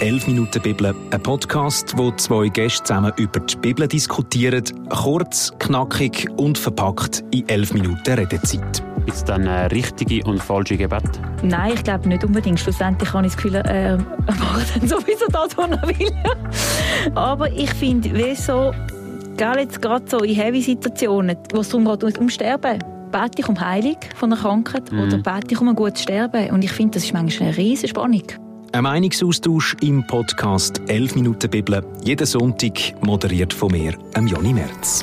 11 Minuten Bibel, ein Podcast, wo zwei Gäste zusammen über die Bibel diskutieren. Kurz, knackig und verpackt in 11 Minuten Redezeit. Ist es dann ein richtige und falsche Gebet? Nein, ich glaube nicht unbedingt. Schlussendlich habe ich das Gefühl, er äh, macht dann sowieso das, was er will. Aber ich finde, wie so, jetzt gerade so in Heavy-Situationen, wo es darum geht, um Sterben, bete ich um Heilung von einer Krankheit mhm. oder bete ich um ein gutes Sterben. Und ich finde, das ist manchmal eine riesige Spannung. Ein Meinungsaustausch im Podcast 11 Minuten Bibel, jeden Sonntag moderiert von mir, Joni Merz.